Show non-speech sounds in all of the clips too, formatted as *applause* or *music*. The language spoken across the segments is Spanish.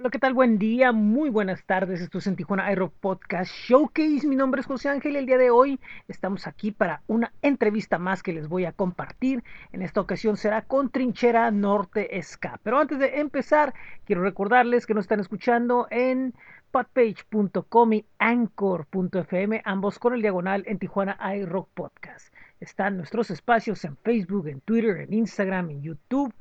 Hola, ¿qué tal? Buen día, muy buenas tardes. Esto es en Tijuana Aero Podcast Showcase. Mi nombre es José Ángel y el día de hoy estamos aquí para una entrevista más que les voy a compartir. En esta ocasión será con Trinchera Norte Ska. Pero antes de empezar, quiero recordarles que nos están escuchando en podpage.com y anchor.fm, ambos con el diagonal en Tijuana iRock Podcast. Están nuestros espacios en Facebook, en Twitter, en Instagram, en YouTube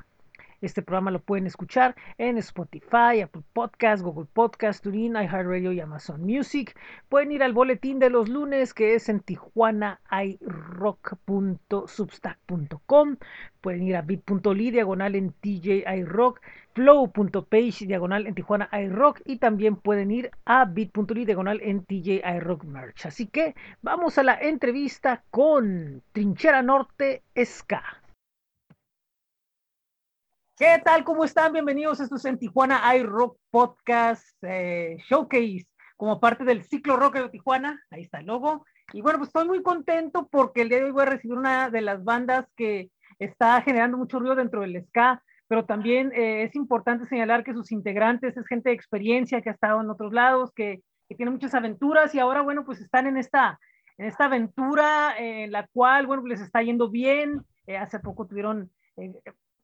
este programa lo pueden escuchar en Spotify, Apple Podcast, Google Podcast, TuneIn, iHeartRadio y Amazon Music. Pueden ir al boletín de los lunes que es en tijuanairock.substack.com. Pueden ir a bit.ly diagonal en TJ iRock, flow.page diagonal en Tijuana iRock y también pueden ir a bit.ly diagonal en TJ iRock Merch. Así que vamos a la entrevista con Trinchera Norte Ska. ¿Qué tal? ¿Cómo están? Bienvenidos. Esto es en Tijuana iRock Podcast eh, Showcase, como parte del ciclo rock de Tijuana. Ahí está el logo. Y bueno, pues estoy muy contento porque el día de hoy voy a recibir una de las bandas que está generando mucho ruido dentro del ska, pero también eh, es importante señalar que sus integrantes es gente de experiencia que ha estado en otros lados, que, que tiene muchas aventuras y ahora, bueno, pues están en esta, en esta aventura en la cual, bueno, les está yendo bien. Eh, hace poco tuvieron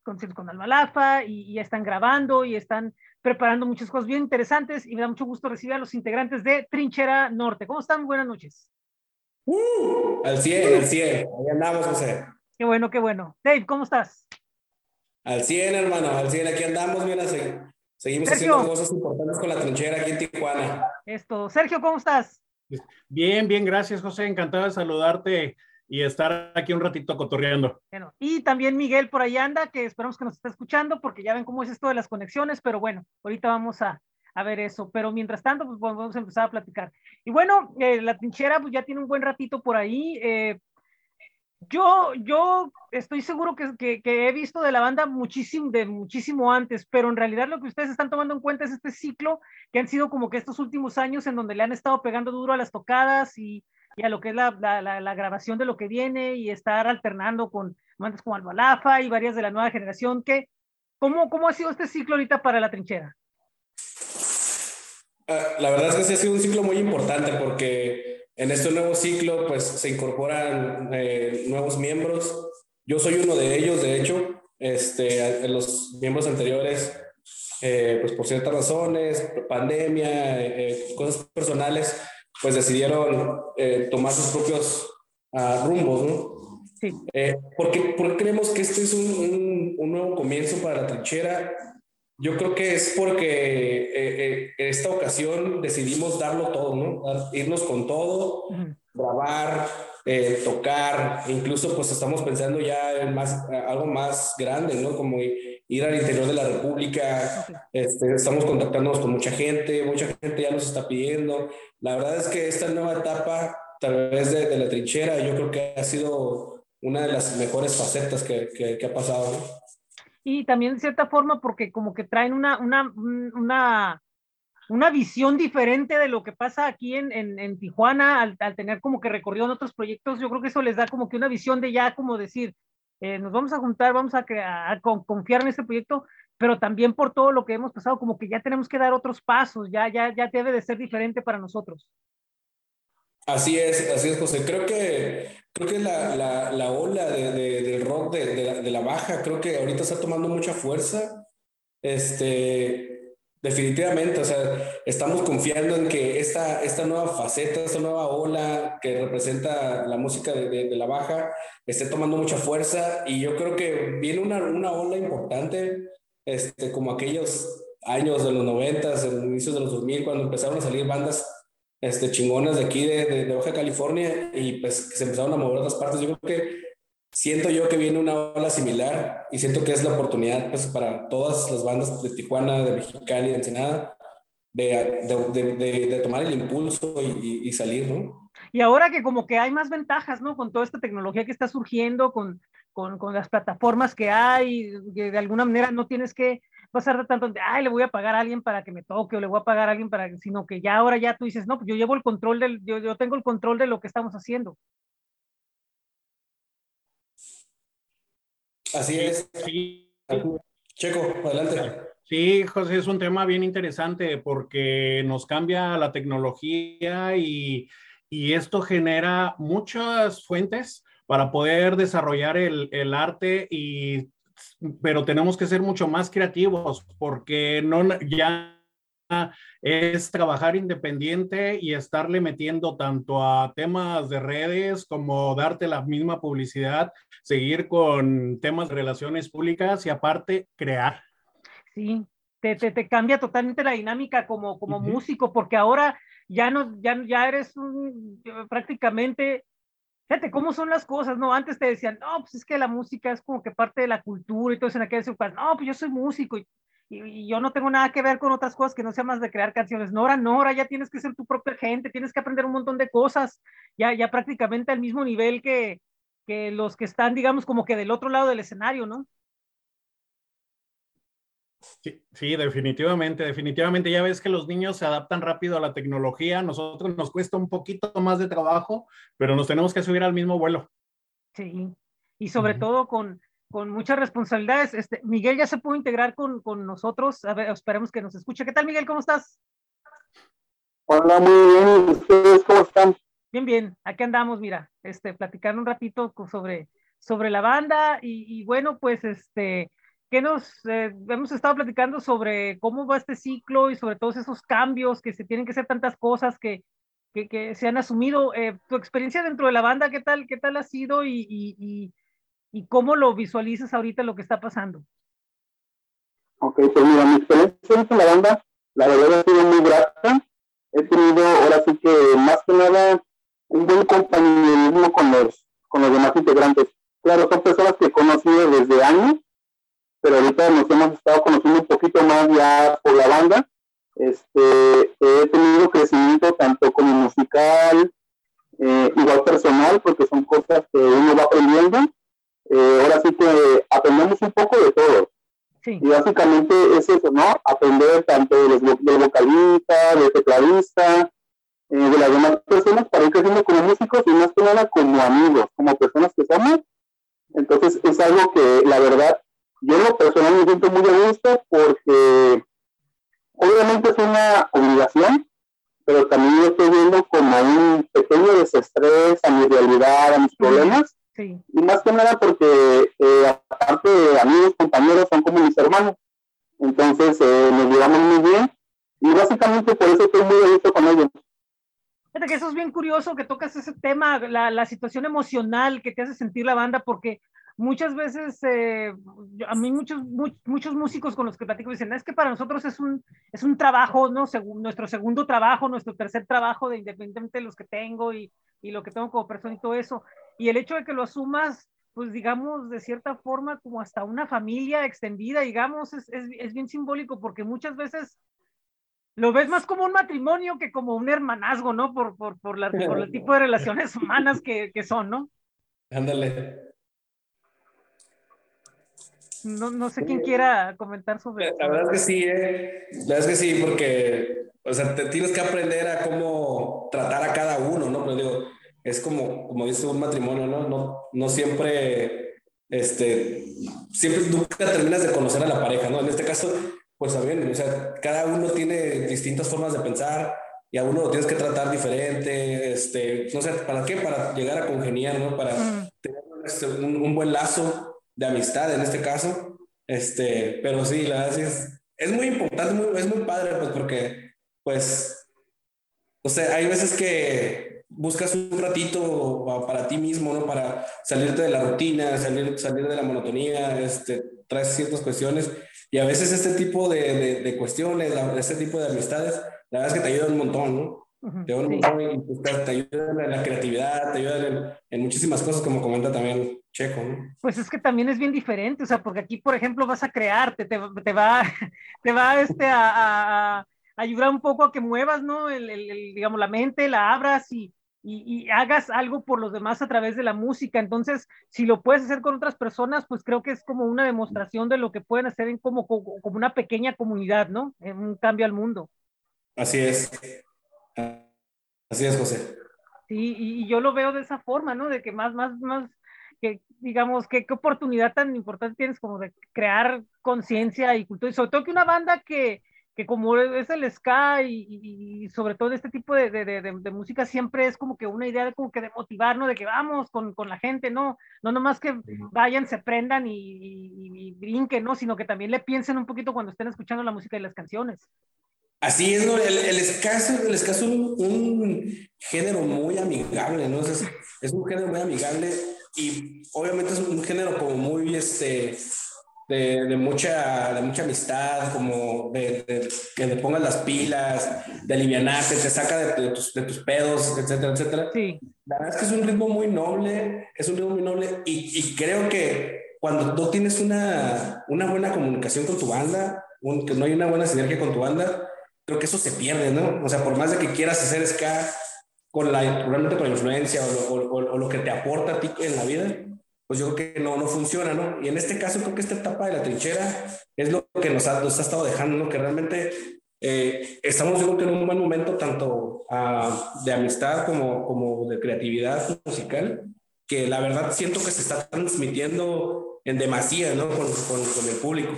conciertos con Almalafa y, y, están grabando y están preparando muchas cosas bien interesantes y me da mucho gusto recibir a los integrantes de Trinchera Norte. ¿Cómo están? Buenas noches. Uh, al 100, al 100. Ahí andamos, José. Qué bueno, qué bueno. Dave, ¿cómo estás? Al 100, hermano, al 100. Aquí andamos, mira, seguimos Sergio. haciendo cosas importantes con la trinchera aquí en Tijuana. Esto. Sergio, ¿cómo estás? Bien, bien, gracias, José. Encantado de saludarte y estar aquí un ratito cotorreando. Bueno, y también Miguel por ahí anda, que esperamos que nos esté escuchando, porque ya ven cómo es esto de las conexiones, pero bueno, ahorita vamos a, a ver eso. Pero mientras tanto, pues vamos a empezar a platicar. Y bueno, eh, la trinchera pues ya tiene un buen ratito por ahí. Eh, yo, yo estoy seguro que, que, que, he visto de la banda muchísimo, de muchísimo antes, pero en realidad lo que ustedes están tomando en cuenta es este ciclo que han sido como que estos últimos años en donde le han estado pegando duro a las tocadas y y a lo que es la, la, la, grabación de lo que viene y estar alternando con bandas como Albalafa y varias de la nueva generación. ¿Qué, cómo, ¿Cómo ha sido este ciclo ahorita para la trinchera? Uh, la verdad es que sí ha sido un ciclo muy importante porque en este nuevo ciclo pues se incorporan eh, nuevos miembros. Yo soy uno de ellos, de hecho. Este, los miembros anteriores, eh, pues por ciertas razones, pandemia, eh, cosas personales, pues decidieron eh, tomar sus propios uh, rumbos, ¿no? Sí. Eh, ¿por, qué, ¿por, qué, creemos que este es un, un, un, nuevo comienzo para la trinchera? Yo creo que es porque eh, en esta ocasión decidimos darlo todo, ¿no? irnos con todo, uh -huh. grabar, tocar, incluso pues estamos pensando ya en más, algo más grande, ¿no? Como ir al interior de la República, este, estamos contactándonos con mucha gente, mucha gente ya nos está pidiendo. La verdad es que esta nueva etapa, a través de, de la trinchera, yo creo que ha sido una de las mejores facetas que, que, que ha pasado. Y también de cierta forma porque como que traen una, una, una, una visión diferente de lo que pasa aquí en, en, en Tijuana al, al, tener como que recorrido en otros proyectos, yo creo que eso les da como que una visión de ya como decir, eh, nos vamos a juntar, vamos a, confiar en este proyecto, pero también por todo lo que hemos pasado, como que ya tenemos que dar otros pasos, ya, ya, ya debe de ser diferente para nosotros. Así es, así es, José. Creo que, creo que la, la, la ola de, de, del rock de, de la baja, creo que ahorita está tomando mucha fuerza. Este, definitivamente, o sea, estamos confiando en que esta, esta nueva faceta, esta nueva ola que representa la música de, de, la baja, esté tomando mucha fuerza y yo creo que viene una, una ola importante este, como aquellos años de los noventas, en inicios de los 2000, cuando empezaron a salir bandas este, chingonas de aquí, de, de, de, Baja California, y pues se empezaron a mover otras partes. Yo creo que siento yo que viene una ola similar y siento que es la oportunidad pues, para todas las bandas de Tijuana, de Mexicali, de Ensenada, de, de, de tomar el impulso y, y, salir, ¿no? Y ahora que como que hay más ventajas, ¿no? Con toda esta tecnología que está surgiendo, con, con, con, las plataformas que hay, que de alguna manera no tienes que pasar de tanto de, ay, le voy a pagar a alguien para que me toque o le voy a pagar a alguien para sino que ya ahora ya tú dices, no, pues yo llevo el control del, yo, yo tengo el control de lo que estamos haciendo. Así es. Checo, adelante. Sí, José, es un tema bien interesante porque nos cambia la tecnología y, y esto genera muchas fuentes para poder desarrollar el, el, arte y pero tenemos que ser mucho más creativos porque no ya es trabajar independiente y estarle metiendo tanto a temas de redes como darte la misma publicidad, seguir con temas de relaciones públicas y aparte crear. Sí, te, te, te cambia totalmente la dinámica como, como uh -huh. músico, porque ahora ya no, ya, ya eres un, prácticamente, fíjate cómo son las cosas, ¿no? Antes te decían, no, pues es que la música es como que parte de la cultura y todo eso en aquella época, no, pues yo soy músico y, y, y, yo no tengo nada que ver con otras cosas que no sea más de crear canciones. No, ahora no, ahora ya tienes que ser tu propia gente, tienes que aprender un montón de cosas, ya, ya prácticamente al mismo nivel que, que los que están, digamos, como que del otro lado del escenario, ¿no? Sí, sí, definitivamente, definitivamente. Ya ves que los niños se adaptan rápido a la tecnología. Nosotros nos cuesta un poquito más de trabajo, pero nos tenemos que subir al mismo vuelo. Sí, y sobre uh -huh. todo con, con muchas responsabilidades. Este, Miguel ya se pudo integrar con, con nosotros. A ver, esperemos que nos escuche. ¿Qué tal, Miguel? ¿Cómo estás? Hola, muy bien. ¿Ustedes cómo están? Bien, bien. Aquí andamos, mira, este, platicando un ratito sobre, sobre la banda y, y bueno, pues este, que nos eh, hemos estado platicando sobre cómo va este ciclo y sobre todos esos cambios que se tienen que hacer tantas cosas que, que, que se han asumido. Eh, tu experiencia dentro de la banda, ¿qué tal, qué tal ha sido y, y, y, y cómo lo visualizas ahorita lo que está pasando? Ok, pues mira, mi experiencia de la banda, la verdad ha sido muy grata. He tenido ahora sí que más que nada un buen compañerismo con los, con los demás integrantes. Claro, son personas que he conocido desde años pero ahorita nos hemos estado conociendo un poquito más ya por la banda. Este, he tenido crecimiento tanto como musical, eh, igual personal, porque son cosas que uno va aprendiendo. Eh, ahora sí que aprendemos un poco de todo. Sí. Y básicamente es eso, ¿no? Aprender tanto del, del vocalista, del tecladista, eh, de las demás personas para ir creciendo como músicos y más que nada como amigos, como personas que somos. Entonces es algo que la verdad yo lo personal me siento muy a gusto porque obviamente es una obligación, pero también yo estoy viendo como un pequeño desestrés a mi realidad, a mis problemas. Sí. Y más que nada porque eh, aparte de amigos, compañeros, son como mis hermanos. Entonces eh, nos llevamos muy bien y básicamente por eso estoy muy a gusto con ellos. Fíjate que eso es bien curioso que tocas ese tema, la, la situación emocional que te hace sentir la banda, porque muchas veces, eh, a mí muchos, muchos, muchos músicos con los que platico dicen, es que para nosotros es un, es un trabajo, ¿no? Según nuestro segundo trabajo, nuestro tercer trabajo, de independientemente de los que tengo y, y lo que tengo como persona y todo eso. Y el hecho de que lo asumas, pues digamos, de cierta forma, como hasta una familia extendida, digamos, es, es, es bien simbólico porque muchas veces lo ves más como un matrimonio que como un hermanazgo, ¿no? Por, por, por, la, por el tipo de relaciones *laughs* humanas que, que son, ¿no? Ándale. No, no sé quién quiera comentar sobre La verdad es que sí, ¿eh? La verdad es que sí, porque, o sea, te tienes que aprender a cómo tratar a cada uno, ¿no? Pero digo, es como, como dice un matrimonio, ¿no? No, no siempre, este, siempre nunca terminas de conocer a la pareja, ¿no? En este caso, pues también, o sea, cada uno tiene distintas formas de pensar y a uno lo tienes que tratar diferente, este, no sé, ¿para qué? Para llegar a congeniar, ¿no? Para mm. tener este, un, un buen lazo de amistad en este caso. Este, pero sí, la verdad sí es, es muy importante, muy, es muy padre, pues porque, pues, o sea, hay veces que buscas un ratito para ti mismo, ¿no? Para salirte de la rutina, salir, salir de la monotonía, este, traes ciertas cuestiones y a veces este tipo de, de, de cuestiones, este tipo de amistades, la verdad es que te ayudan un montón, ¿no? Te, ayudan un montón y pues, te, en la creatividad, te ayudan en, en muchísimas cosas, como comenta también Checo, ¿no? Pues es que también es bien diferente, o sea, porque aquí, por ejemplo, vas a crearte, te, te va, *laughs* te va este, a, a, a, ayudar un poco a que muevas, ¿no? El, el, el, digamos, la mente, la abras y, y, y, hagas algo por los demás a través de la música. Entonces, si lo puedes hacer con otras personas, pues creo que es como una demostración de lo que pueden hacer en como, como, como una pequeña comunidad, ¿no? En un cambio al mundo. Así es. Así es, José. Sí, y, y yo lo veo de esa forma, ¿no? De que más, más, más que, digamos, qué, qué oportunidad tan importante tienes como de crear conciencia y cultura, y sobre todo que una banda que, que como es el ska y, y sobre todo este tipo de, de, de, de, música siempre es como que una idea de como que de motivar, ¿no? De que vamos con, con la gente, ¿no? No nomás que vayan, se prendan y, y, brinquen, ¿no? Sino que también le piensen un poquito cuando estén escuchando la música y las canciones. Así es, ¿no? El, el ska es, el un, género muy amigable, ¿no? Es, es un género muy amigable y obviamente es un género como muy, este, de, de, mucha, de mucha amistad, como de, de, que te pongas las pilas, de alivianarte, te saca de, tus, de tus pedos, etcétera, etcétera. Sí. La verdad es que es un ritmo muy noble, es un ritmo muy noble y, y creo que cuando tú tienes una, una buena comunicación con tu banda, un, que no hay una buena sinergia con tu banda, creo que eso se pierde, ¿no? O sea, por más de que quieras hacer ska con la, realmente con la influencia o, o, o, o lo que te aporta a ti en la vida, pues yo creo que no, no funciona, ¿no? Y en este caso creo que esta etapa de la trinchera es lo que nos ha, nos ha estado dejando, ¿no? Que realmente eh, estamos yo creo que en un buen momento tanto uh, de amistad como, como de creatividad musical, que la verdad siento que se está transmitiendo en demasía, ¿no? Con, con, con el público.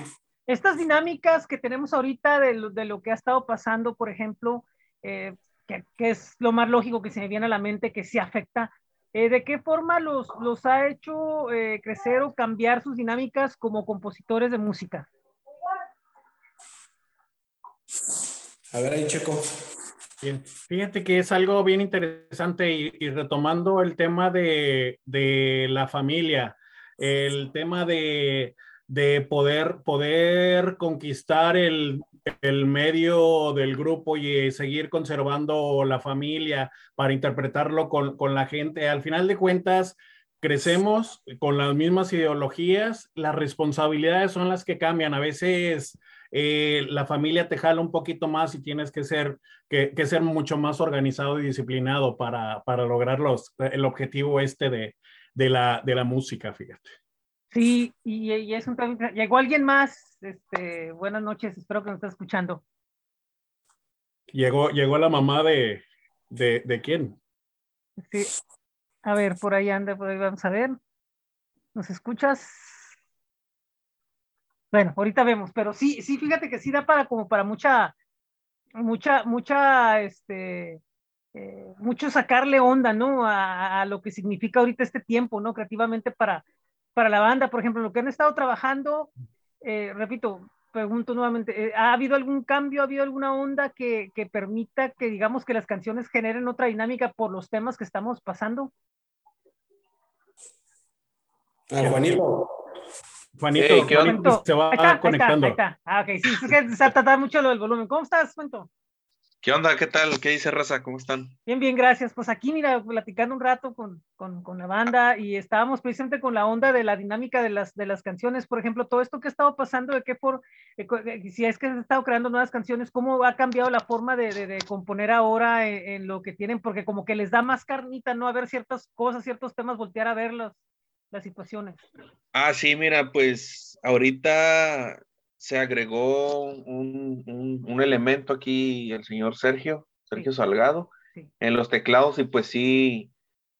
Estas dinámicas que tenemos ahorita de lo, de lo que ha estado pasando, por ejemplo, eh, que, que, es lo más lógico que se me viene a la mente, que sí afecta eh, ¿De qué forma los, los ha hecho eh, crecer o cambiar sus dinámicas como compositores de música? A ver ahí, Checo. Bien. Fíjate que es algo bien interesante y, y retomando el tema de, de, la familia, el tema de, de poder, poder conquistar el, el medio del grupo y seguir conservando la familia para interpretarlo con, con, la gente. Al final de cuentas, crecemos con las mismas ideologías, las responsabilidades son las que cambian. A veces eh, la familia te jala un poquito más y tienes que ser, que, que ser mucho más organizado y disciplinado para, para lograr los, el objetivo este de, de, la, de la música, fíjate. Sí, y, y es un llegó alguien más. Este, buenas noches, espero que nos esté escuchando. Llegó, llegó la mamá de, de, de quién? Sí. A ver, por ahí anda, por ahí vamos a ver. ¿Nos escuchas? Bueno, ahorita vemos, pero sí, sí, fíjate que sí da para como para mucha, mucha, mucha, este, eh, mucho sacarle onda, ¿no? A, a, lo que significa ahorita este tiempo, ¿no? Creativamente para, para la banda, por ejemplo, lo que han estado trabajando, eh, repito, pregunto nuevamente, eh, ¿ha habido algún cambio, ha habido alguna onda que, que, permita que digamos que las canciones generen otra dinámica por los temas que estamos pasando? Ah, Juanito. Juanito, hey, Juanito se va ahí está, conectando. Ahí está, ahí está. Ah, ok, sí, es que se trata mucho lo del volumen. ¿Cómo estás, Cuento? ¿Qué onda? ¿Qué tal? ¿Qué dice Raza? ¿Cómo están? Bien, bien, gracias. Pues aquí, mira, platicando un rato con, con, con, la banda y estábamos precisamente con la onda de la dinámica de las, de las canciones. Por ejemplo, todo esto que ha estado pasando, de qué por, eh, si es que se ha estado creando nuevas canciones, cómo ha cambiado la forma de, de, de componer ahora en, en, lo que tienen, porque como que les da más carnita, ¿no? A ver ciertas cosas, ciertos temas, voltear a ver las, las situaciones. Ah, sí, mira, pues ahorita se agregó un, un, un elemento aquí, el señor Sergio, Sergio sí. Salgado, sí. en los teclados y pues sí,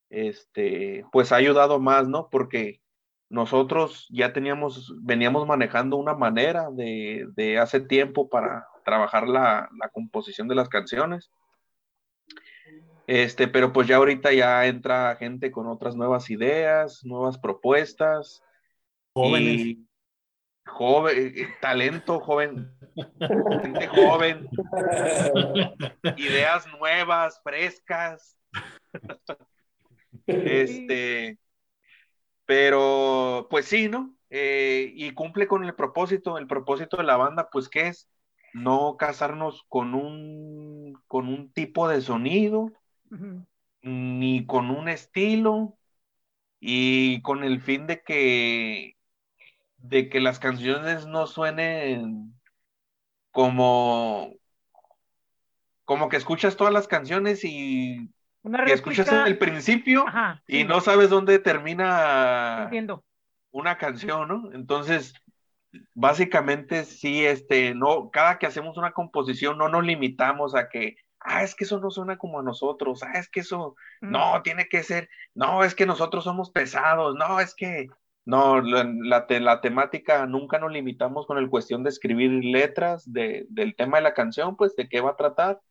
este, pues ha ayudado más, ¿no? Porque nosotros ya teníamos, veníamos manejando una manera de, de hace tiempo para trabajar la, la, composición de las canciones. Este, pero pues ya ahorita ya entra gente con otras nuevas ideas, nuevas propuestas. Jóvenes. Y, joven, talento joven, gente joven, ideas nuevas, frescas. Este, pero pues sí, ¿no? Eh, y cumple con el propósito, el propósito de la banda, pues que es no casarnos con un, con un tipo de sonido, uh -huh. ni con un estilo, y con el fin de que de que las canciones no suenen como como que escuchas todas las canciones y Una que escuchas el principio Ajá, y sí. no sabes dónde termina Entiendo. una canción, ¿no? Entonces, básicamente sí, este, no, cada que hacemos una composición no nos limitamos a que ah, es que eso no suena como a nosotros, ah, es que eso, no, tiene que ser, no, es que nosotros somos pesados, no, es que, no, la, la, temática nunca nos limitamos con el cuestión de escribir letras de, del tema de la canción, pues de qué va a tratar,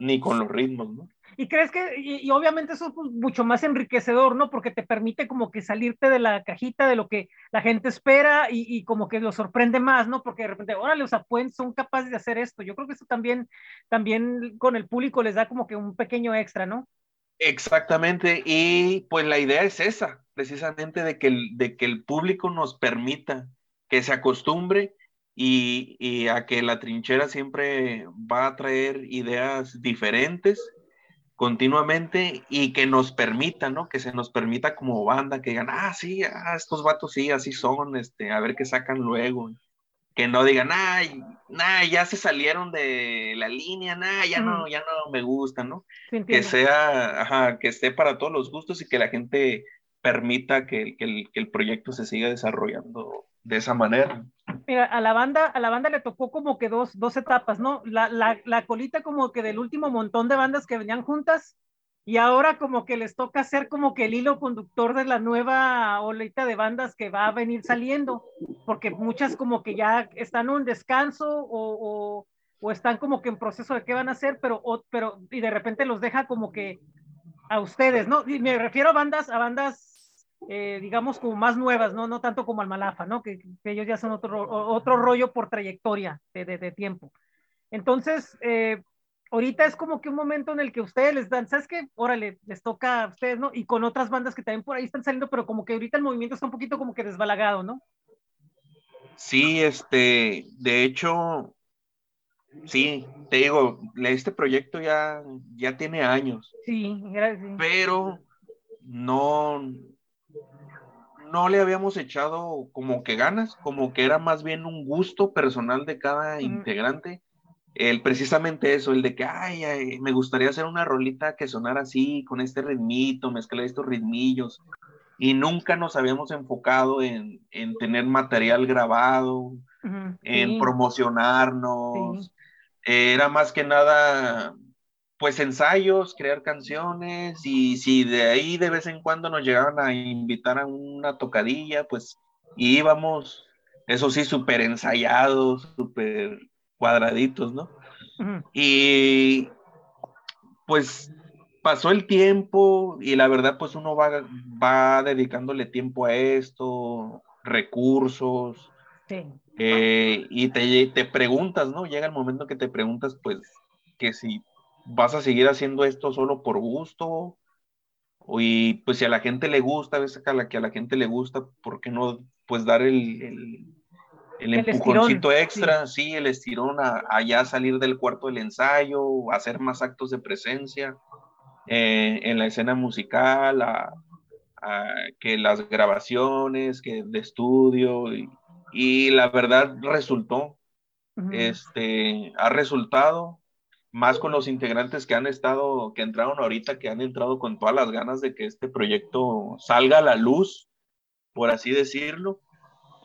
ni con los ritmos, ¿no? Y crees que, y, obviamente eso es pues, mucho más enriquecedor, ¿no? Porque te permite como que salirte de la cajita de lo que la gente espera y, y como que lo sorprende más, ¿no? Porque de repente, órale, o sea, pueden, son capaces de hacer esto. Yo creo que eso también, también con el público les da como que un pequeño extra, ¿no? Exactamente, y pues la idea es esa, precisamente de que el, de que el público nos permita que se acostumbre y, y a que la trinchera siempre va a traer ideas diferentes continuamente y que nos permita, ¿no? Que se nos permita como banda que digan, ah, sí, ah, estos vatos sí, así son, este, a ver qué sacan luego. Que no digan, ay, nah, ya se salieron de la línea, nah, ya no, ya no me gusta, ¿no? que sea, ajá, que esté para todos los gustos y que la gente permita que, que, el, que el proyecto se siga desarrollando de esa manera. Mira, a la banda, a la banda le tocó como que dos, dos etapas, ¿no? La, la, la, colita como que del último montón de bandas que venían juntas y ahora como que les toca ser como que el hilo conductor de la nueva olita de bandas que va a venir saliendo, porque muchas como que ya están en un descanso o, o, o están como que en proceso de qué van a hacer, pero, pero y de repente los deja como que a ustedes, ¿no? Y me refiero a bandas, a bandas eh, digamos, como más nuevas, ¿no? No tanto como Almalafa, ¿no? Que, ellos ya son otro, otro rollo por trayectoria de, de, tiempo. Entonces, eh, ahorita es como que un momento en el que ustedes les dan, ¿sabes qué? Órale, les toca a ustedes, ¿no? Y con otras bandas que también por ahí están saliendo, pero como que ahorita el movimiento está un poquito como que desbalagado, ¿no? Sí, este, de hecho, sí, te digo, este proyecto ya, ya tiene años. Sí, gracias. Pero no, no le habíamos echado como que ganas, como que era más bien un gusto personal de cada integrante. El precisamente eso, el de que, ay, me gustaría hacer una rolita que sonara así, con este ritmito, mezclar estos ritmillos. Y nunca nos habíamos enfocado en, tener material grabado, en promocionarnos. Era más que nada pues ensayos, crear canciones y si de ahí de vez en cuando nos llegaban a invitar a una tocadilla, pues íbamos, eso sí, súper ensayados, súper cuadraditos, ¿no? Y pues pasó el tiempo y la verdad pues uno va, va dedicándole tiempo a esto, recursos. Eh, y te, te preguntas, ¿no? Llega el momento que te preguntas pues que si vas a seguir haciendo esto solo por gusto. Y pues si a la gente le gusta, ves a la que a la gente le gusta, ¿por qué no pues dar el, el, el, empujoncito extra? Sí. el estirón a, a, salir del cuarto del ensayo, hacer más actos de presencia eh, en la escena musical, a, que las grabaciones, que de estudio, y, la verdad resultó, este, ha resultado, más con los integrantes que han estado, que entraron ahorita, que han entrado con todas las ganas de que este proyecto salga a la luz, por así decirlo,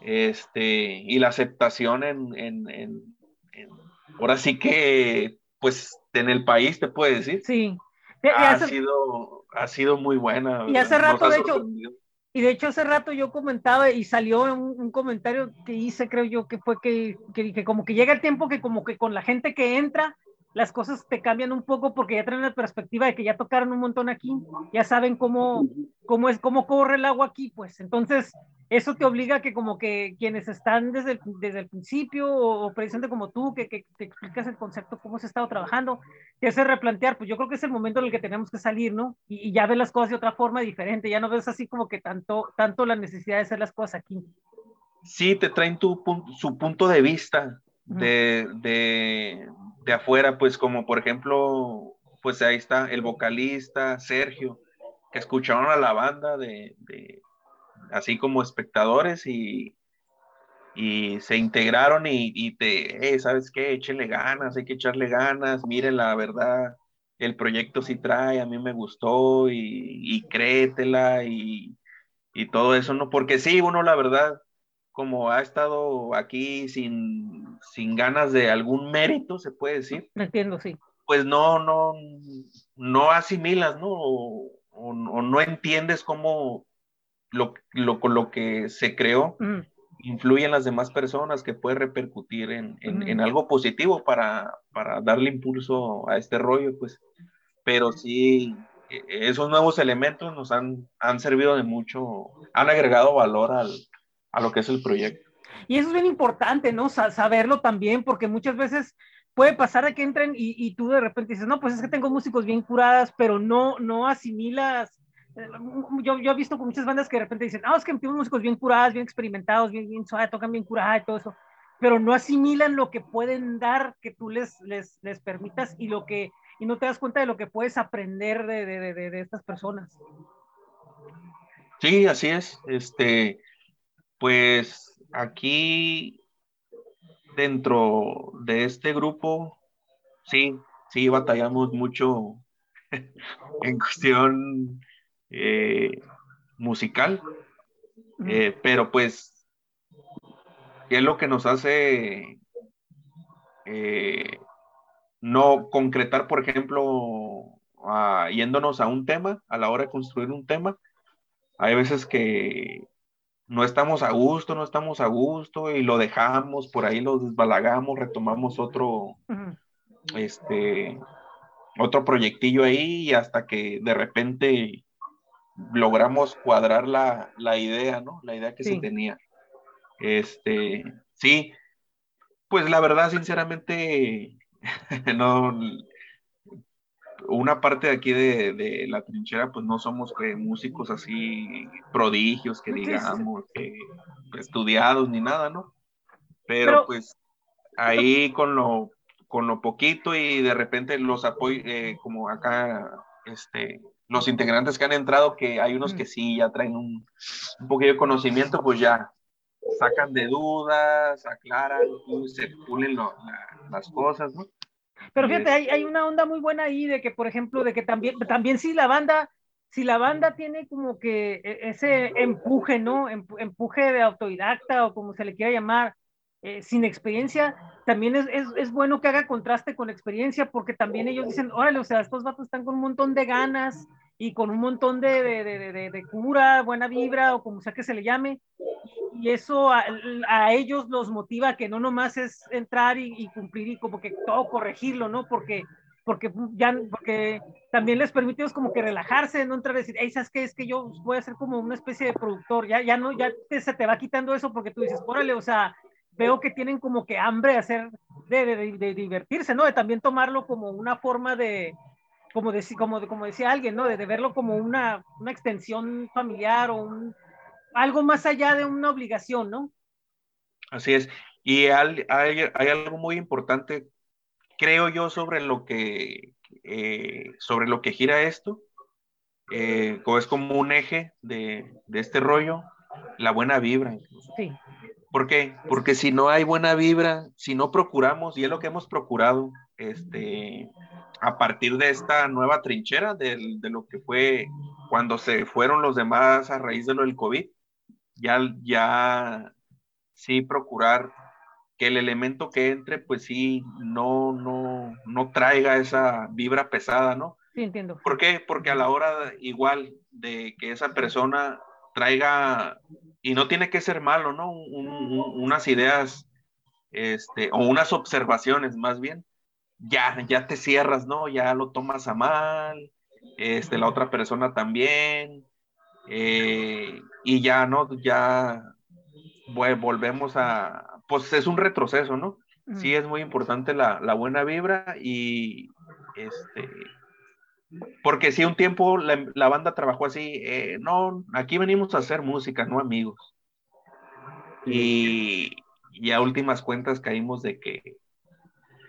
este, y la aceptación en, en, en, ahora sí que, pues, en el país, te puedo decir. Sí. ha, sido, ha sido muy buena. Y hace rato, de hecho, y de hecho hace rato yo comentaba y salió un, un, comentario que hice, creo yo, que fue que, que, que como que llega el tiempo que como que con la gente que entra, las cosas te cambian un poco porque ya traen la perspectiva de que ya tocaron un montón aquí, ya saben cómo, cómo es, cómo corre el agua aquí, pues entonces eso te obliga a que como que quienes están desde el, desde el principio o, precisamente como tú, que, que, te explicas el concepto, cómo se ha estado trabajando, te hace replantear, pues yo creo que es el momento en el que tenemos que salir, ¿no? Y, ya ves las cosas de otra forma diferente, ya no ves así como que tanto, tanto la necesidad de hacer las cosas aquí. Sí, te traen tu, su punto de vista de, de, de afuera, pues como por ejemplo, pues ahí está el vocalista Sergio, que escucharon a la banda de, así como espectadores y, y se integraron y, te, eh, ¿sabes qué? Échenle ganas, hay que echarle ganas, miren la verdad, el proyecto sí trae, a mí me gustó y, y créetela y, y todo eso, ¿no? Porque sí, uno la verdad, como ha estado aquí sin, sin ganas de algún mérito, se puede decir. Entiendo, sí. pues no, no, no asimilas, ¿no? O, no entiendes cómo lo, lo, lo que se creó influye en las demás personas, que puede repercutir en, en, algo positivo para, para, darle impulso a este rollo, pues. Pero sí, e, esos nuevos elementos nos han, han servido de mucho, han agregado valor al, a lo que es el proyecto. Y eso es bien importante, ¿no? saberlo también, porque muchas veces puede pasar de que entren y, y, tú de repente dices, no, pues es que tengo músicos bien curadas, pero no, no asimilas yo, yo he visto con muchas bandas que de repente dicen, ah, es que tenemos músicos bien curados, bien experimentados, bien, bien suave, tocan bien curados y todo eso, pero no asimilan lo que pueden dar que tú les, les, les permitas y lo que y no te das cuenta de lo que puedes aprender de, de, de, de estas personas. Sí, así es. Este, pues aquí dentro de este grupo, sí, sí batallamos mucho *laughs* en cuestión eh, musical, eh, pero pues, ¿qué es lo que nos hace eh, no concretar, por ejemplo, yéndonos a un tema, a la hora de construir un tema? Hay veces que no estamos a gusto, no estamos a gusto y lo dejamos, por ahí lo desbalagamos, retomamos otro, este, otro proyectillo ahí y hasta que de repente logramos cuadrar la, idea, ¿no? La idea que se tenía. Este, sí, pues la verdad, sinceramente, *laughs* no, una parte de aquí de, la trinchera, pues no somos músicos así prodigios, que digamos, estudiados ni nada, ¿no? Pero, pues ahí con lo, con lo poquito y de repente los apoyos, eh, como acá, este, los integrantes que han entrado, que hay unos que sí ya traen un, un poquito de conocimiento, pues ya sacan de dudas, aclaran, se pulen las cosas, ¿no? Pero fíjate, hay, hay, una onda muy buena ahí de que, por ejemplo, de que también, también si la banda, si la banda tiene como que e, ese empuje, ¿no? Empuje de autodidacta o como se le quiera llamar, eh, sin experiencia, también es, es, es, bueno que haga contraste con experiencia, porque también ellos dicen, órale, o sea, estos vatos están con un montón de ganas y con un montón de, de, de, de cura, buena vibra, o como sea que se le llame, y eso a, a, ellos los motiva que no nomás es entrar y, cumplir y como que todo corregirlo, ¿no? Porque, porque ya, porque también les permite como que relajarse, no entrar a decir, hey, ¿sabes qué? Es que yo voy a ser como una especie de productor, ya, ya no, ya se te va quitando eso porque tú dices, órale, o sea, veo que tienen como que hambre de hacer, de, de, de divertirse, ¿no? De también tomarlo como una forma de, como, de, como, como decía alguien, ¿no? De, verlo como una, una extensión familiar o un, algo más allá de una obligación, ¿no? Así es. Y hay, hay, hay algo muy importante, creo yo, sobre lo que, eh, sobre lo que gira esto. Eh, es como un eje de, de, este rollo, la buena vibra. Sí. ¿Por qué? Porque si no hay buena vibra, si no procuramos, y es lo que hemos procurado, este, a partir de esta nueva trinchera, de, de lo que fue cuando se fueron los demás a raíz de lo del COVID, ya, ya sí procurar que el elemento que entre, pues sí, no, no, no traiga esa vibra pesada, ¿no? Sí, entiendo. ¿Por qué? Porque a la hora igual de que esa persona traiga, y no tiene que ser malo, ¿no? unas ideas, este, o unas observaciones más bien, ya, ya te cierras, ¿no? Ya lo tomas a mal, este, la otra persona también, eh, y ya, ¿no? Ya volvemos a, pues es un retroceso, ¿no? Sí es muy importante la, la buena vibra y, este, porque si un tiempo la, banda trabajó así, eh, no, aquí venimos a hacer música, no amigos. Y, y, a últimas cuentas caímos de que,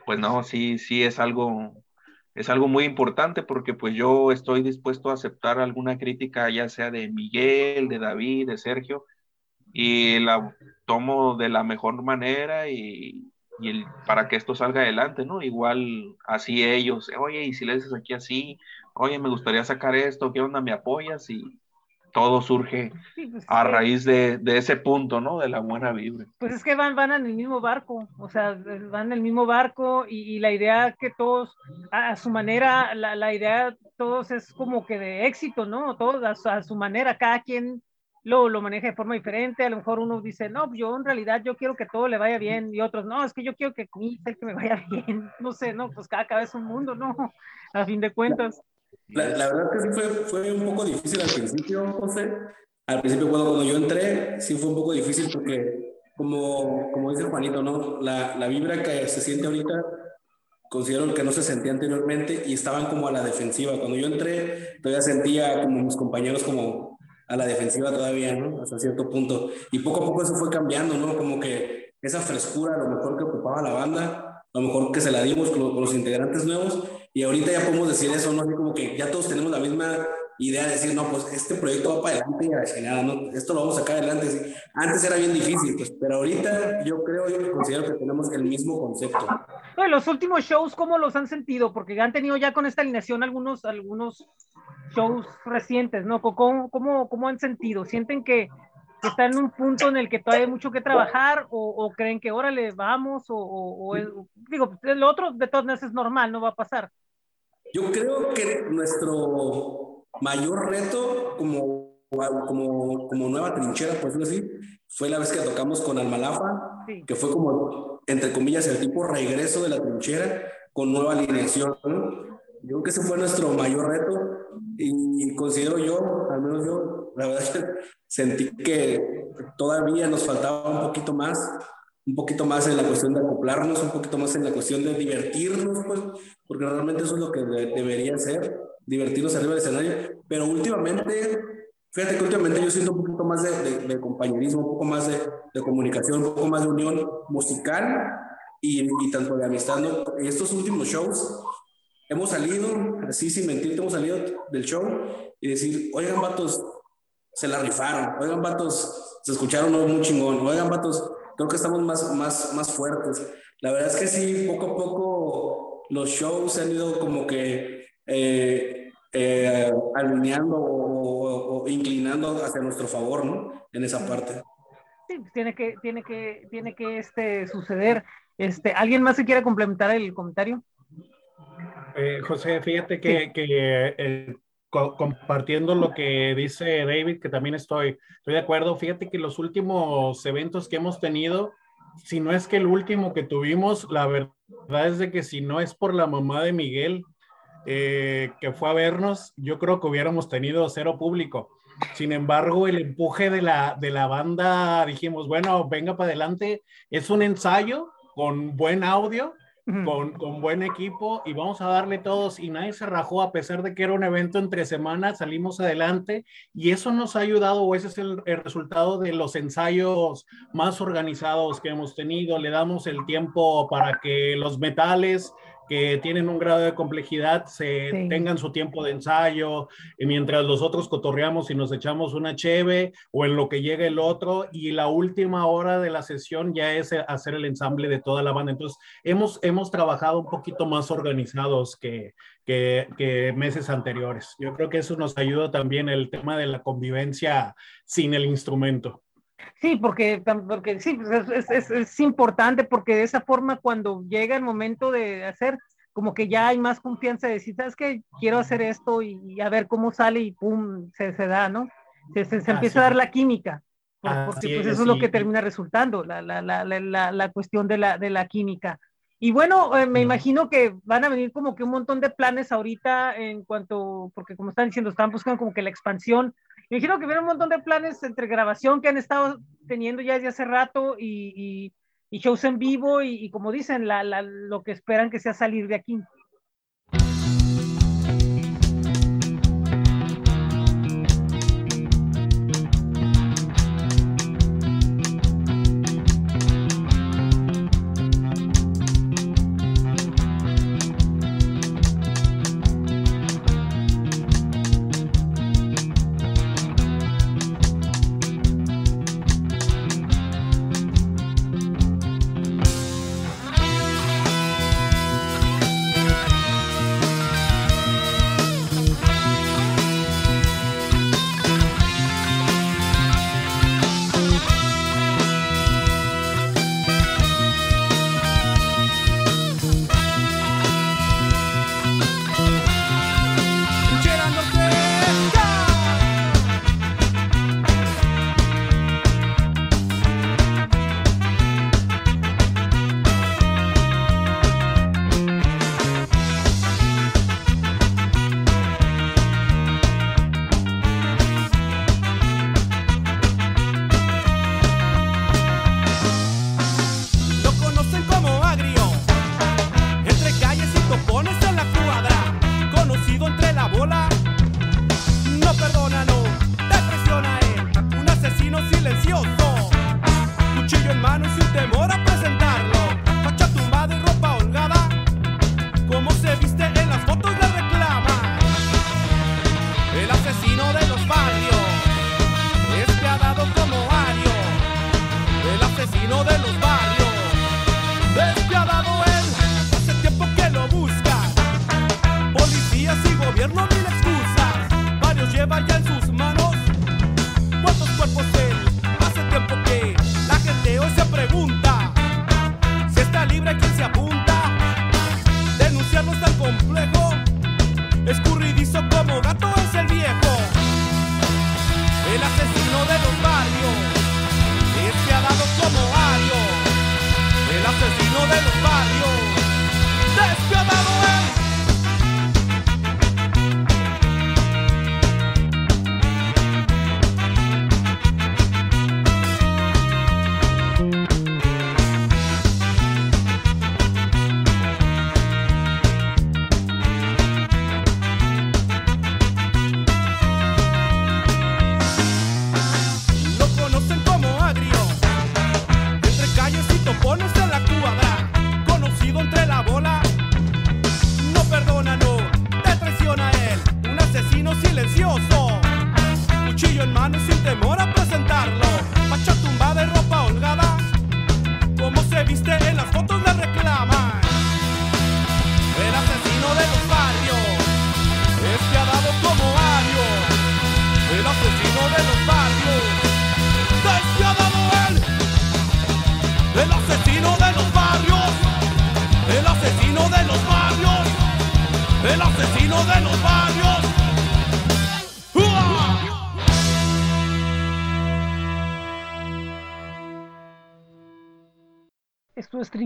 pues no, sí, sí es algo, es algo muy importante porque pues yo estoy dispuesto a aceptar alguna crítica, ya sea de Miguel, de David, de Sergio, y la tomo de la mejor manera y, y para que esto salga adelante, ¿no? Igual así ellos, oye, y si le dices aquí así, oye, me gustaría sacar esto, ¿qué onda? ¿Me apoyas? Y, todo surge *laughs* pues, a raíz de, ese punto, ¿no? De la buena vibra. Pues es que van, van en el mismo barco, o sea, van en el mismo barco y, la idea que todos, a, su manera, la, la, idea todos es como que de éxito, ¿no? Todos a, su manera, cada quien lo, lo, maneja de forma diferente, a lo mejor uno dice, no, yo en realidad yo quiero que todo le vaya bien y otros, no, es que yo quiero que que me vaya *laughs* bien, no sé, no, pues cada cabeza un mundo, ¿no? *laughs* A fin de cuentas. La, la, verdad que sí fue, fue un poco difícil al principio, José. Al principio, cuando yo entré, sí fue un poco difícil porque, como, como dice Juanito, ¿no? La, la vibra que se siente ahorita, considero que no se sentía anteriormente y estaban como a la defensiva. Cuando yo entré, todavía sentía como mis compañeros como a la defensiva todavía, ¿no? Hasta cierto punto. Y poco a poco eso fue cambiando, ¿no? Como que esa frescura, a lo mejor que ocupaba la banda, a lo mejor que se la dimos con, con los integrantes nuevos, y ahorita ya podemos decir eso, ¿no? Así como que ya todos tenemos la misma idea de decir, no, pues este proyecto va para adelante y nada, ¿no? Esto lo vamos a sacar adelante. Antes era bien difícil, pues, pero ahorita yo creo, yo considero que tenemos el mismo concepto. Los últimos shows, ¿cómo los han sentido? Porque han tenido ya con esta alineación algunos, algunos shows recientes, ¿no? ¿Cómo, cómo, cómo han sentido? ¿Sienten que, están en un punto en el que todavía hay mucho que trabajar o, creen que órale, vamos o, o, digo, lo otro de todas maneras es normal, no va a pasar. Yo creo que nuestro mayor reto como, como, como nueva trinchera, por decirlo así, fue la vez que tocamos con Almalafa, que fue como, entre comillas, el tipo regreso de la trinchera con nueva alineación. Yo creo que ese fue nuestro mayor reto y considero yo, al menos yo, la verdad *laughs* sentí que todavía nos faltaba un poquito más un poquito más en la cuestión de acoplarnos, un poquito más en la cuestión de divertirnos, pues, porque realmente eso es lo que debería ser, divertirnos arriba del escenario. Pero últimamente, fíjate que últimamente yo siento un poquito más de, de, compañerismo, un poco más de, de, comunicación, un poco más de unión musical y, y tanto de amistad. ¿no? Estos últimos shows hemos salido, así sin mentirte, hemos salido del show y decir, oigan, vatos, se la rifaron, oigan, vatos, se escucharon muy chingón, oigan, vatos, creo que estamos más, más, más fuertes. La verdad es que sí, poco a poco los shows se han ido como que eh, eh, alineando o, inclinando hacia nuestro favor, ¿no? En esa parte. Sí, pues tiene que, tiene que, tiene que este, suceder. Este, ¿Alguien más se quiere complementar el comentario? Eh, José, fíjate que, que compartiendo lo que dice David, que también estoy, estoy de acuerdo. Fíjate que los últimos eventos que hemos tenido, si no es que el último que tuvimos, la verdad es de que si no es por la mamá de Miguel, eh, que fue a vernos, yo creo que hubiéramos tenido cero público. Sin embargo, el empuje de la, de la banda, dijimos, bueno, venga para adelante, es un ensayo con buen audio con, con, buen equipo y vamos a darle todos. Y nadie se rajó a pesar de que era un evento entre semanas, salimos adelante. Y eso nos ha ayudado o ese es el, el, resultado de los ensayos más organizados que hemos tenido. Le damos el tiempo para que los metales que tienen un grado de complejidad se tengan su tiempo de ensayo, y mientras los otros cotorreamos y nos echamos una cheve o en lo que llega el otro y la última hora de la sesión ya es hacer el ensamble de toda la banda. Entonces, hemos, hemos trabajado un poquito más organizados que, que, que meses anteriores. Yo creo que eso nos ayuda también el tema de la convivencia sin el instrumento. Sí, porque, porque sí, pues, es, es, es, importante porque de esa forma cuando llega el momento de hacer, como que ya hay más confianza de decir, sabes que quiero hacer esto y, a ver cómo sale y pum, se, se da, ¿no? Se, se, empieza a dar la química, porque pues eso es lo que termina resultando, la, la, la, la, la cuestión de la, de la química. Y bueno, eh, me imagino que van a venir como que un montón de planes ahorita en cuanto, porque como están diciendo, están buscando como que la expansión. Me imagino que viene un montón de planes entre grabación que han estado teniendo ya desde hace rato y, y, shows en vivo y, y como dicen, la, la, lo que esperan que sea salir de aquí.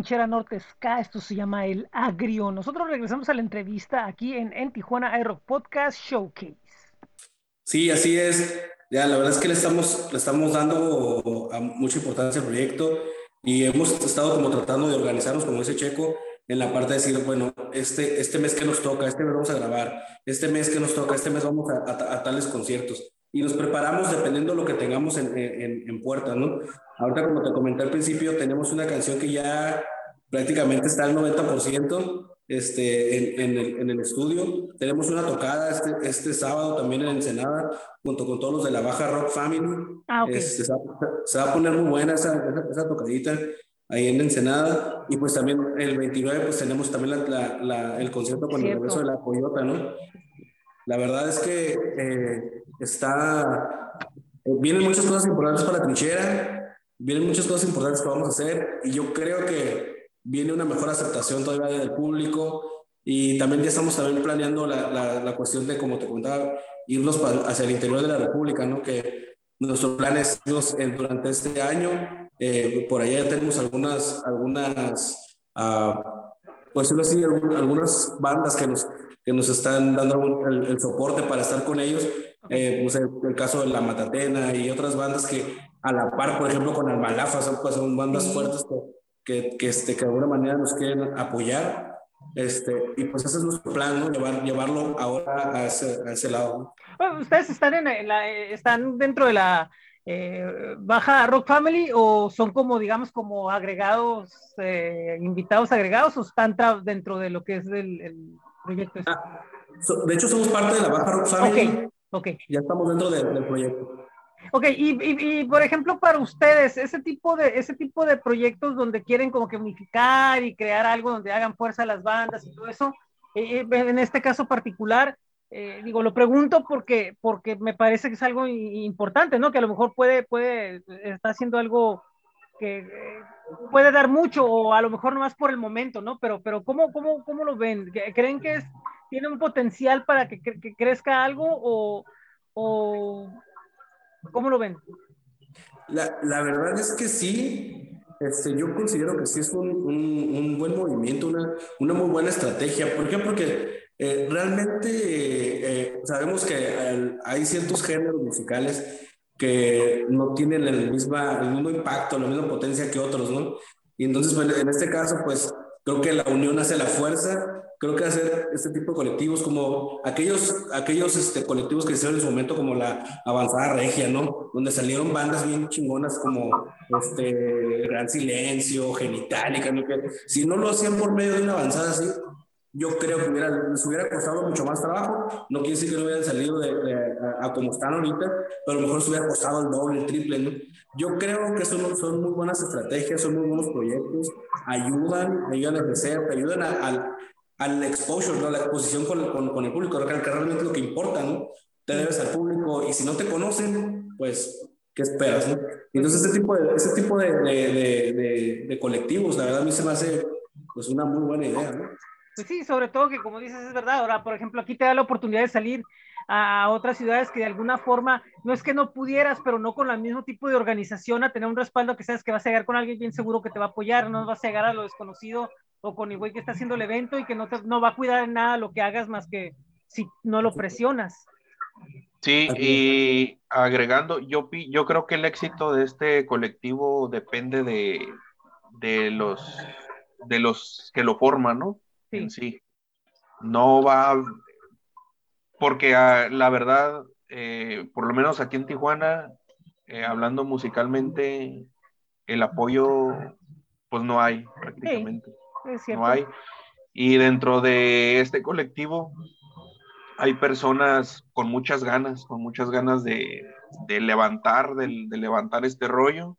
Trinchera Norte Ska, esto se llama El Agrio. Nosotros regresamos a la entrevista aquí en, en Tijuana Aero Podcast Showcase. Sí, así es. Ya, la verdad es que le estamos, le estamos dando a mucha importancia al proyecto y hemos estado como tratando de organizarnos, como dice Checo, en la parte de decir, bueno, este, este mes que nos toca, este mes vamos a grabar, este mes que nos toca, este mes vamos a, a, a tales conciertos. Y nos preparamos dependiendo de lo que tengamos en, en, en puerta, ¿no? Ahorita, como te comenté al principio, tenemos una canción que ya prácticamente está al 90% este, en, en, el, en el estudio. Tenemos una tocada este, este sábado también en Ensenada, junto con todos los de la Baja Rock Family. Ah, ok. Este, se, va, se, va, a poner muy buena esa, esa, esa, tocadita ahí en Ensenada. Y pues también el 29, pues tenemos también la, la, la, el concierto con Cierto. el regreso de la Coyota, ¿no? La verdad es que eh, está... Vienen muchas cosas importantes para la trinchera, vienen muchas cosas importantes que vamos a hacer y yo creo que viene una mejor aceptación todavía del público y también ya estamos también planeando la, la, la cuestión de, como te contaba, irnos hacia el interior de la República, ¿no? Que nuestro plan es irnos durante este año, eh, por allá ya tenemos algunas, algunas uh, pues así, algunas bandas que nos, que nos están dando el, el soporte para estar con ellos, eh, pues el, el, caso de La Matatena y otras bandas que a la par, por ejemplo, con Almalafa, son, pues, son bandas fuertes que, que, que, este, que de alguna manera nos quieren apoyar. Este, y pues ese es nuestro plan, ¿no? Llevar, llevarlo ahora a ese, a ese lado. ¿no? Bueno, ¿Ustedes están, en la, están dentro de la eh, Baja Rock Family o son como, digamos, como agregados, eh, invitados agregados o están dentro de lo que es el, el proyecto? Ah, so, de hecho, somos parte de la Baja Rock Family. Okay. Okay. Ya estamos dentro de, del proyecto. Ok, y, y, y, por ejemplo, para ustedes, ese tipo, de, ese tipo de proyectos donde quieren como que unificar y crear algo donde hagan fuerza las bandas y todo eso, eh, en este caso particular, eh, digo, lo pregunto porque, porque me parece que es algo importante, ¿no? Que a lo mejor puede, puede, está haciendo algo que eh, puede dar mucho o a lo mejor no más por el momento, ¿no? Pero, pero ¿cómo, cómo, cómo lo ven? ¿Creen que es, tiene un potencial para que, que crezca algo o, o ¿Cómo lo ven? La, la verdad es que sí. Este, yo considero que sí es un, un, un buen movimiento, una, una, muy buena estrategia. ¿Por qué? Porque eh, realmente eh, sabemos que hay ciertos géneros musicales que no tienen el, misma, el mismo impacto, la misma potencia que otros, ¿no? Y entonces, en este caso, pues creo que la unión hace la fuerza creo que hacer este tipo de colectivos como aquellos, aquellos este, colectivos que hicieron en su momento como la Avanzada Regia, ¿no? Donde salieron bandas bien chingonas como este, Gran Silencio, Genitalica, ¿no? Si no lo hacían por medio de una avanzada así, yo creo que hubiera, les hubiera costado mucho más trabajo. No quiere decir que no hubieran salido de, de a, a, como están ahorita, pero a lo mejor se hubiera costado el doble, el triple. ¿no? Yo creo que son, son muy buenas estrategias, son muy buenos proyectos, ayudan, ayudan a crecer, ayudan a, a, al exposure, ¿no? la exposición con, con, con el público, que realmente es lo que importa, ¿no? Te debes al público y si no te conocen, pues, ¿qué esperas? No? Entonces, este tipo de, este tipo de, de, de, de, colectivos, la verdad, a mí se me hace pues, una muy buena idea, ¿no? Pues sí, sobre todo que como dices, es verdad. Ahora, por ejemplo, aquí te da la oportunidad de salir a otras ciudades que de alguna forma, no es que no pudieras, pero no con el mismo tipo de organización, a tener un respaldo que sabes que vas a llegar con alguien bien seguro que te va a apoyar, no vas a llegar a lo desconocido o con el güey que está haciendo el evento y que no, te, no va a cuidar en nada lo que hagas más que si no lo presionas. Sí, y agregando, yo, yo creo que el éxito de este colectivo depende de, de, los, de los que lo forman, ¿no? Sí. En sí. No va, porque uh, la verdad, eh, por lo menos aquí en Tijuana, eh, hablando musicalmente, el apoyo, pues no hay prácticamente. Sí. No hay. Y dentro de este colectivo, hay personas con muchas ganas, con muchas ganas de, levantar, de, levantar este rollo,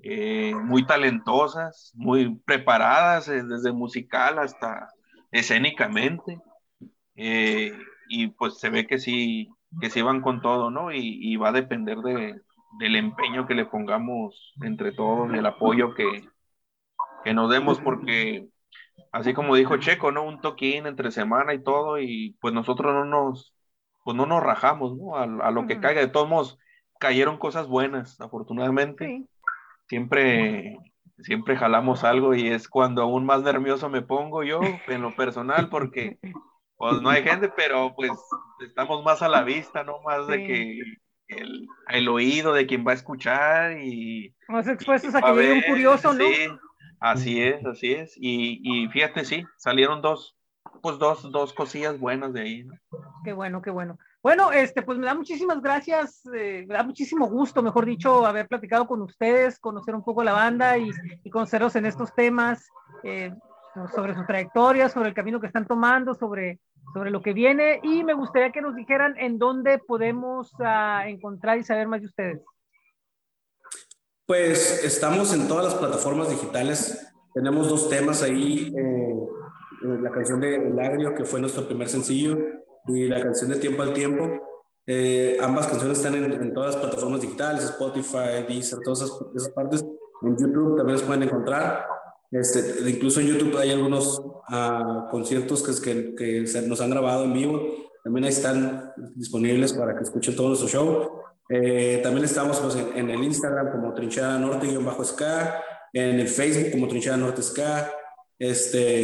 eh, muy talentosas, muy preparadas eh, desde musical hasta escénicamente, eh, y pues se ve que sí, que sí van con todo, ¿no? Y, va a depender del empeño que le pongamos entre todos y el apoyo que, que nos demos, porque así como dijo Checo, ¿no? Un toquín entre semana y todo, y pues nosotros no nos, pues no nos rajamos, ¿no? A, lo que caiga. De todos modos, cayeron cosas buenas, afortunadamente. Siempre, siempre jalamos algo y es cuando aún más nervioso me pongo yo en lo personal, porque pues no hay *laughs* gente, pero pues estamos más a la vista, ¿no? Más de que el, el, oído de quien va a escuchar y... Más expuestos a que llegue un curioso, ¿no? Sí, Así es, así es. Y, y fíjate, sí, salieron dos, pues dos, dos cosillas buenas de ahí. ¿no? Qué bueno, qué bueno. Bueno, este, pues me da muchísimas gracias, eh, me da muchísimo gusto, mejor dicho, haber platicado con ustedes, conocer un poco la banda y, y conocerlos en estos temas, eh, sobre su trayectoria, sobre el camino que están tomando, sobre, sobre lo que viene. Y me gustaría que nos dijeran en dónde podemos uh, encontrar y saber más de ustedes. Pues estamos en todas las plataformas digitales. Tenemos dos temas ahí. Eh, la canción de El Agrio, que fue nuestro primer sencillo, y la canción de Tiempo al Tiempo. Eh, ambas canciones están en, todas las plataformas digitales, Spotify, Deezer, todas esas, partes. En YouTube también las pueden encontrar. Este, incluso en YouTube hay algunos uh, conciertos que, que nos han grabado en vivo. También ahí están disponibles para que escuchen todo nuestro show. Eh, también estamos pues, en, el Instagram como Trinchada Norte-SK, en el Facebook como Trinchada Norte SK, este,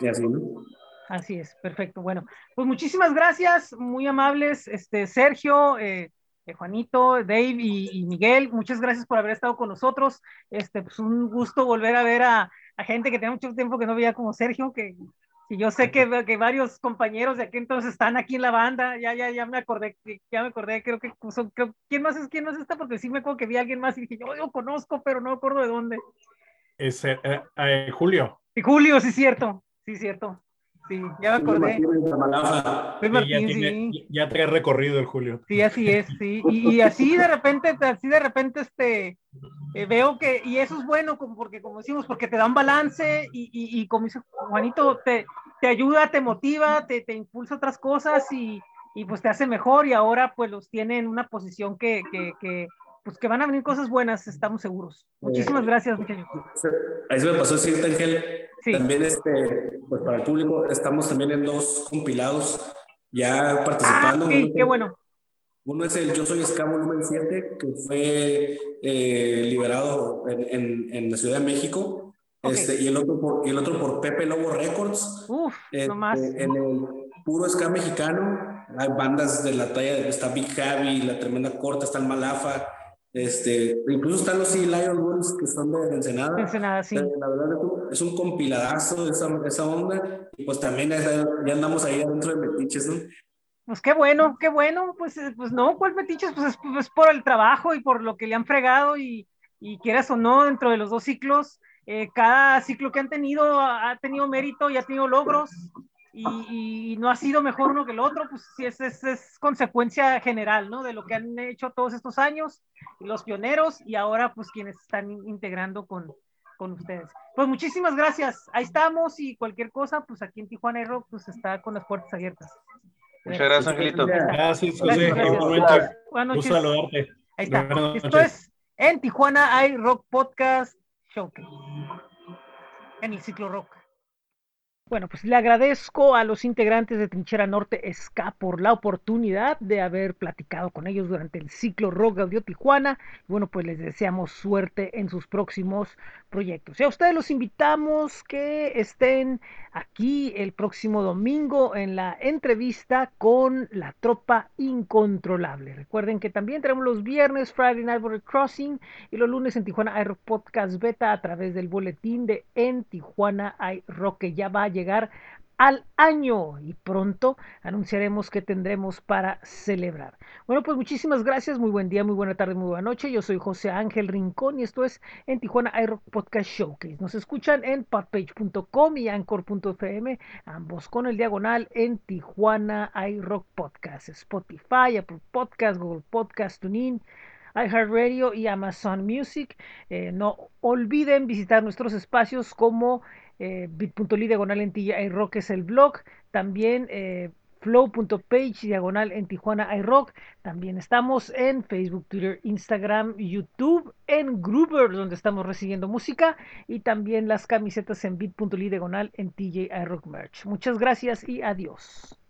y así, ¿no? Así es, perfecto. Bueno, pues muchísimas gracias, muy amables, este, Sergio, eh, eh, Juanito, Dave y, Miguel, muchas gracias por haber estado con nosotros. Este, pues un gusto volver a ver a, a gente que tenía mucho tiempo que no veía como Sergio, que y yo sé que, que, varios compañeros de aquí entonces están aquí en la banda, ya, ya, ya me acordé, ya me acordé, creo que son, creo, ¿quién más es, quién más está? Porque sí me acuerdo que vi a alguien más y dije, yo lo conozco, pero no me acuerdo de dónde. Es eh, eh, Julio. Sí, Julio, sí, cierto, sí, cierto. Sí, ya me acordé. ya, te he recorrido el Julio. Sí, así es, sí. Y, así de repente, así de repente, este, eh, veo que, y eso es bueno, como porque como decimos, porque te da un balance y, y, como dice Juanito, te, te ayuda, te motiva, te, te impulsa otras cosas y, y, pues te hace mejor y ahora pues los tiene en una posición que, que, que pues que van a venir cosas buenas, estamos seguros. Muchísimas gracias, muchachos. Ahí se me pasó decirte, Ángel, también este, pues para el público, estamos también en dos compilados ya participando. Ah, sí, qué bueno. Uno es el Yo Soy Ska Volumen 7, que fue eh, liberado en, en, en, la Ciudad de México. Este, y, el otro por, y el otro por Pepe Lobo Records. Uf, este, más. En el puro ska mexicano, hay bandas de la talla, está Big Javi, La Tremenda Corta, está el Malafa, este, incluso están los Sea Lion Bulls que son de Ensenada. Ensenada, sí. La verdad es un compiladazo de esa, esa onda. Y pues también ya andamos ahí adentro de metiches, ¿no? Pues qué bueno, qué bueno. Pues, eh, pues no, ¿cuál metiches? Pues es, pues por el trabajo y por lo que le han fregado y, y quieras o no, dentro de los dos ciclos, eh, cada ciclo que han tenido ha tenido mérito y ha tenido logros y, no ha sido mejor uno que el otro, pues sí, es, es, es, consecuencia general, ¿no? De lo que han hecho todos estos años, los pioneros y ahora pues quienes están integrando con, con ustedes. Pues muchísimas gracias, ahí estamos y cualquier cosa, pues aquí en Tijuana Rock pues está con las puertas abiertas. Muchas gracias, Angelito. Gracias, José. Buenas noches. saludarte. Ahí está. Esto es en Tijuana Rock Podcast Showcase. En el ciclo rock. Bueno, pues le agradezco a los integrantes de Trinchera Norte SK por la oportunidad de haber platicado con ellos durante el ciclo Rock Audio Tijuana. Bueno, pues les deseamos suerte en sus próximos proyectos. Y a ustedes los invitamos que estén aquí el próximo domingo en la entrevista con la tropa incontrolable. Recuerden que también tenemos los viernes Friday Night Border Crossing y los lunes en Tijuana iRock Podcast Beta a través del boletín de En Tijuana iRock que ya va a llegar al año y pronto anunciaremos que tendremos para celebrar. Bueno, pues muchísimas gracias, muy buen día, muy buena tarde, muy buena noche. Yo soy José Ángel Rincón y esto es en Tijuana iRock Podcast Showcase. Nos escuchan en podpage.com y anchor.fm, ambos con el diagonal en Tijuana iRock Podcast, Spotify, Apple Podcast, Google Podcast, TuneIn iHeartRadio y Amazon Music. Eh, no olviden visitar nuestros espacios como eh, bit.ly diagonal en iRock es el blog, también eh, flow.page diagonal en Tijuana iRock. También estamos en Facebook, Twitter, Instagram, YouTube, en Groover, donde estamos recibiendo música, y también las camisetas en bit.ly diagonal en TJ iRock Merch. Muchas gracias y adiós.